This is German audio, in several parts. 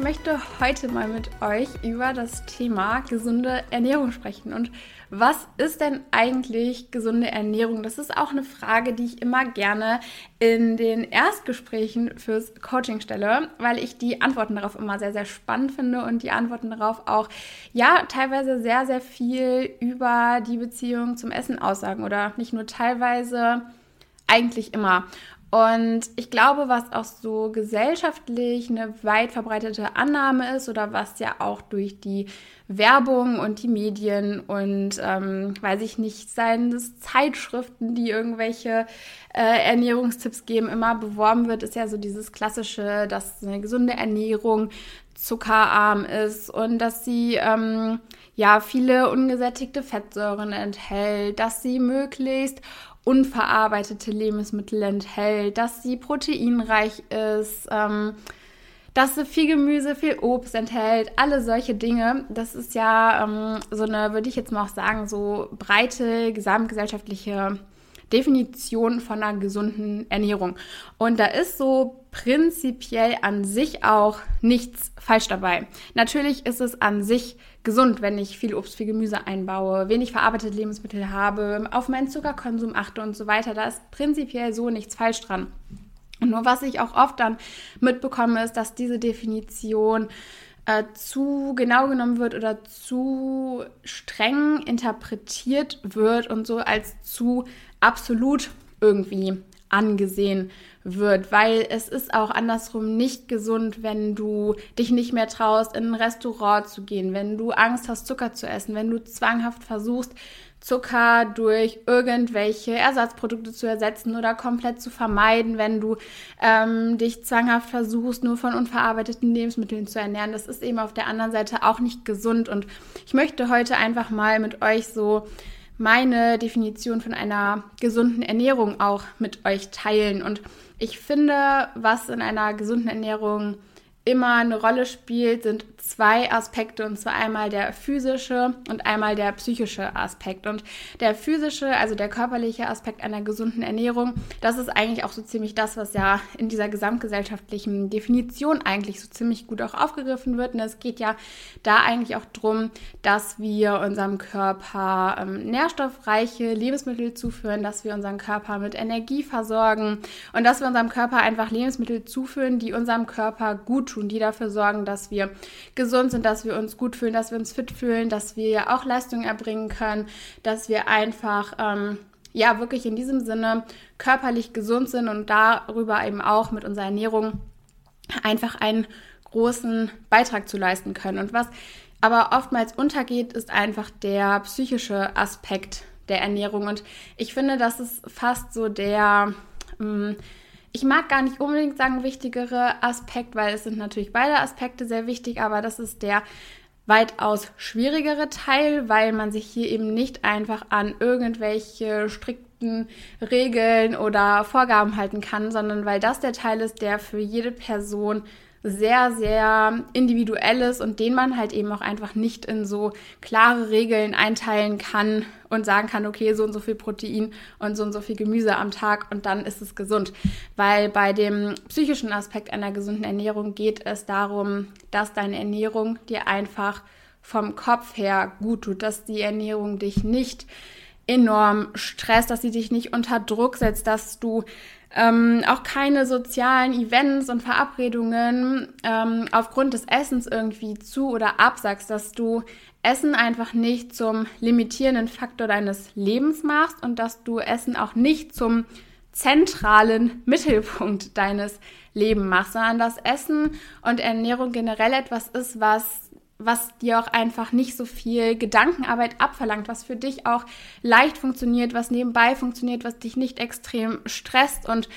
möchte heute mal mit euch über das Thema gesunde Ernährung sprechen. Und was ist denn eigentlich gesunde Ernährung? Das ist auch eine Frage, die ich immer gerne in den Erstgesprächen fürs Coaching stelle, weil ich die Antworten darauf immer sehr, sehr spannend finde und die Antworten darauf auch, ja, teilweise sehr, sehr viel über die Beziehung zum Essen aussagen oder nicht nur teilweise, eigentlich immer. Und ich glaube, was auch so gesellschaftlich eine weit verbreitete Annahme ist oder was ja auch durch die Werbung und die Medien und, ähm, weiß ich nicht, seien es Zeitschriften, die irgendwelche äh, Ernährungstipps geben, immer beworben wird, ist ja so dieses klassische, dass eine gesunde Ernährung zuckerarm ist und dass sie ähm, ja viele ungesättigte Fettsäuren enthält, dass sie möglichst unverarbeitete Lebensmittel enthält, dass sie proteinreich ist, ähm, dass sie viel Gemüse, viel Obst enthält, alle solche Dinge. Das ist ja ähm, so eine, würde ich jetzt mal auch sagen, so breite gesamtgesellschaftliche Definition von einer gesunden Ernährung. Und da ist so prinzipiell an sich auch nichts falsch dabei. Natürlich ist es an sich gesund, wenn ich viel Obst, viel Gemüse einbaue, wenig verarbeitete Lebensmittel habe, auf meinen Zuckerkonsum achte und so weiter. Da ist prinzipiell so nichts falsch dran. Nur was ich auch oft dann mitbekomme, ist, dass diese Definition äh, zu genau genommen wird oder zu streng interpretiert wird und so als zu absolut irgendwie angesehen wird, weil es ist auch andersrum nicht gesund, wenn du dich nicht mehr traust, in ein Restaurant zu gehen, wenn du Angst hast, Zucker zu essen, wenn du zwanghaft versuchst, Zucker durch irgendwelche Ersatzprodukte zu ersetzen oder komplett zu vermeiden, wenn du ähm, dich zwanghaft versuchst, nur von unverarbeiteten Lebensmitteln zu ernähren. Das ist eben auf der anderen Seite auch nicht gesund. Und ich möchte heute einfach mal mit euch so meine Definition von einer gesunden Ernährung auch mit euch teilen. Und ich finde, was in einer gesunden Ernährung immer eine Rolle spielt, sind zwei Aspekte, und zwar einmal der physische und einmal der psychische Aspekt. Und der physische, also der körperliche Aspekt einer gesunden Ernährung, das ist eigentlich auch so ziemlich das, was ja in dieser gesamtgesellschaftlichen Definition eigentlich so ziemlich gut auch aufgegriffen wird. Und es geht ja da eigentlich auch darum, dass wir unserem Körper ähm, nährstoffreiche Lebensmittel zuführen, dass wir unseren Körper mit Energie versorgen und dass wir unserem Körper einfach Lebensmittel zuführen, die unserem Körper gut tun, die dafür sorgen, dass wir gesund sind, dass wir uns gut fühlen, dass wir uns fit fühlen, dass wir ja auch Leistungen erbringen können, dass wir einfach ähm, ja wirklich in diesem Sinne körperlich gesund sind und darüber eben auch mit unserer Ernährung einfach einen großen Beitrag zu leisten können. Und was aber oftmals untergeht, ist einfach der psychische Aspekt der Ernährung. Und ich finde, das ist fast so der ähm, ich mag gar nicht unbedingt sagen wichtigere Aspekt, weil es sind natürlich beide Aspekte sehr wichtig, aber das ist der weitaus schwierigere Teil, weil man sich hier eben nicht einfach an irgendwelche strikten Regeln oder Vorgaben halten kann, sondern weil das der Teil ist, der für jede Person sehr, sehr individuelles und den man halt eben auch einfach nicht in so klare Regeln einteilen kann und sagen kann, okay, so und so viel Protein und so und so viel Gemüse am Tag und dann ist es gesund. Weil bei dem psychischen Aspekt einer gesunden Ernährung geht es darum, dass deine Ernährung dir einfach vom Kopf her gut tut, dass die Ernährung dich nicht enorm stresst, dass sie dich nicht unter Druck setzt, dass du ähm, auch keine sozialen Events und Verabredungen ähm, aufgrund des Essens irgendwie zu oder absagst, dass du Essen einfach nicht zum limitierenden Faktor deines Lebens machst und dass du Essen auch nicht zum zentralen Mittelpunkt deines Lebens machst, sondern dass Essen und Ernährung generell etwas ist, was was dir auch einfach nicht so viel Gedankenarbeit abverlangt, was für dich auch leicht funktioniert, was nebenbei funktioniert, was dich nicht extrem stresst. Und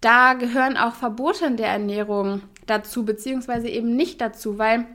da gehören auch Verbote in der Ernährung dazu, beziehungsweise eben nicht dazu, weil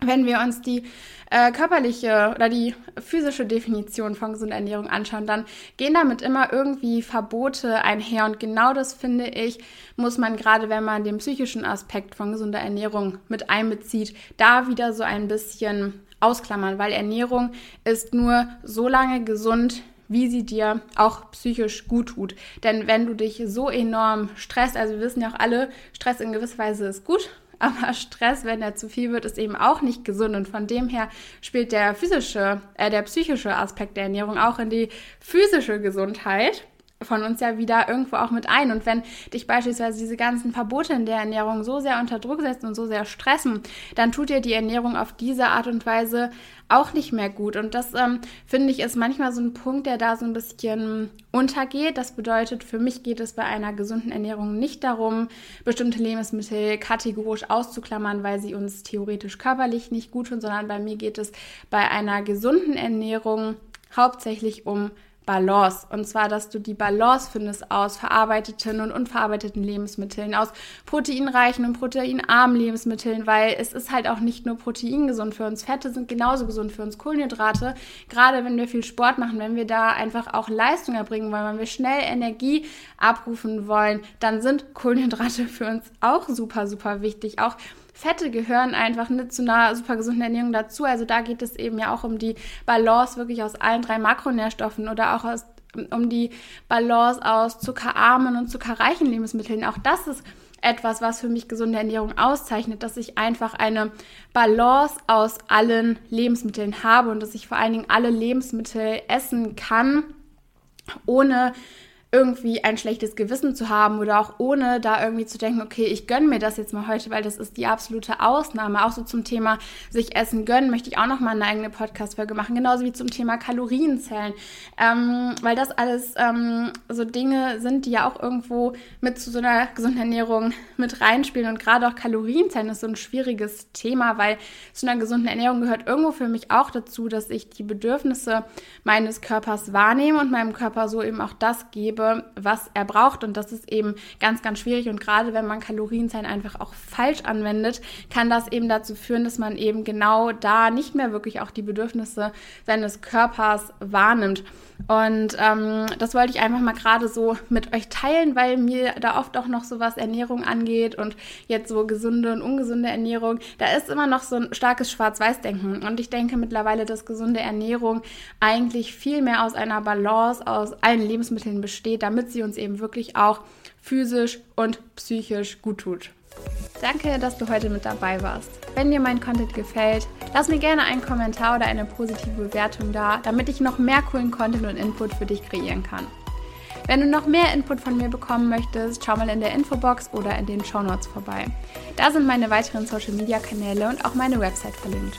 wenn wir uns die äh, körperliche oder die physische Definition von gesunder Ernährung anschauen, dann gehen damit immer irgendwie Verbote einher. Und genau das finde ich, muss man gerade, wenn man den psychischen Aspekt von gesunder Ernährung mit einbezieht, da wieder so ein bisschen ausklammern, weil Ernährung ist nur so lange gesund, wie sie dir auch psychisch gut tut. Denn wenn du dich so enorm stresst, also wir wissen ja auch alle, Stress in gewisser Weise ist gut, aber Stress, wenn er zu viel wird, ist eben auch nicht gesund. Und von dem her spielt der physische, äh, der psychische Aspekt der Ernährung auch in die physische Gesundheit von uns ja wieder irgendwo auch mit ein. Und wenn dich beispielsweise diese ganzen Verbote in der Ernährung so sehr unter Druck setzen und so sehr stressen, dann tut dir die Ernährung auf diese Art und Weise auch nicht mehr gut. Und das ähm, finde ich ist manchmal so ein Punkt, der da so ein bisschen untergeht. Das bedeutet, für mich geht es bei einer gesunden Ernährung nicht darum, bestimmte Lebensmittel kategorisch auszuklammern, weil sie uns theoretisch körperlich nicht gut tun, sondern bei mir geht es bei einer gesunden Ernährung hauptsächlich um Balance. Und zwar, dass du die Balance findest aus verarbeiteten und unverarbeiteten Lebensmitteln, aus proteinreichen und proteinarmen Lebensmitteln, weil es ist halt auch nicht nur Protein gesund für uns. Fette sind genauso gesund für uns. Kohlenhydrate, gerade wenn wir viel Sport machen, wenn wir da einfach auch Leistung erbringen wollen, wenn wir schnell Energie abrufen wollen, dann sind Kohlenhydrate für uns auch super, super wichtig. Auch Fette gehören einfach nicht zu einer super gesunden Ernährung dazu. Also da geht es eben ja auch um die Balance wirklich aus allen drei Makronährstoffen oder auch aus, um die Balance aus zuckerarmen und zuckerreichen Lebensmitteln. Auch das ist etwas, was für mich gesunde Ernährung auszeichnet, dass ich einfach eine Balance aus allen Lebensmitteln habe und dass ich vor allen Dingen alle Lebensmittel essen kann, ohne irgendwie ein schlechtes Gewissen zu haben oder auch ohne da irgendwie zu denken, okay, ich gönne mir das jetzt mal heute, weil das ist die absolute Ausnahme. Auch so zum Thema sich Essen gönnen möchte ich auch noch mal eine eigene Podcast-Folge machen, genauso wie zum Thema Kalorienzellen, ähm, weil das alles ähm, so Dinge sind, die ja auch irgendwo mit zu so einer gesunden Ernährung mit reinspielen und gerade auch Kalorienzellen ist so ein schwieriges Thema, weil zu einer gesunden Ernährung gehört irgendwo für mich auch dazu, dass ich die Bedürfnisse meines Körpers wahrnehme und meinem Körper so eben auch das gebe, gebe, was er braucht. Und das ist eben ganz, ganz schwierig. Und gerade wenn man Kalorienzahlen einfach auch falsch anwendet, kann das eben dazu führen, dass man eben genau da nicht mehr wirklich auch die Bedürfnisse seines Körpers wahrnimmt. Und ähm, das wollte ich einfach mal gerade so mit euch teilen, weil mir da oft auch noch so was Ernährung angeht und jetzt so gesunde und ungesunde Ernährung, da ist immer noch so ein starkes Schwarz-Weiß-Denken. Und ich denke mittlerweile, dass gesunde Ernährung eigentlich viel mehr aus einer Balance aus allen Lebensmitteln besteht, damit sie uns eben wirklich auch physisch und psychisch gut tut. Danke, dass du heute mit dabei warst. Wenn dir mein Content gefällt, lass mir gerne einen Kommentar oder eine positive Bewertung da, damit ich noch mehr coolen Content und Input für dich kreieren kann. Wenn du noch mehr Input von mir bekommen möchtest, schau mal in der Infobox oder in den Show Notes vorbei. Da sind meine weiteren Social Media Kanäle und auch meine Website verlinkt.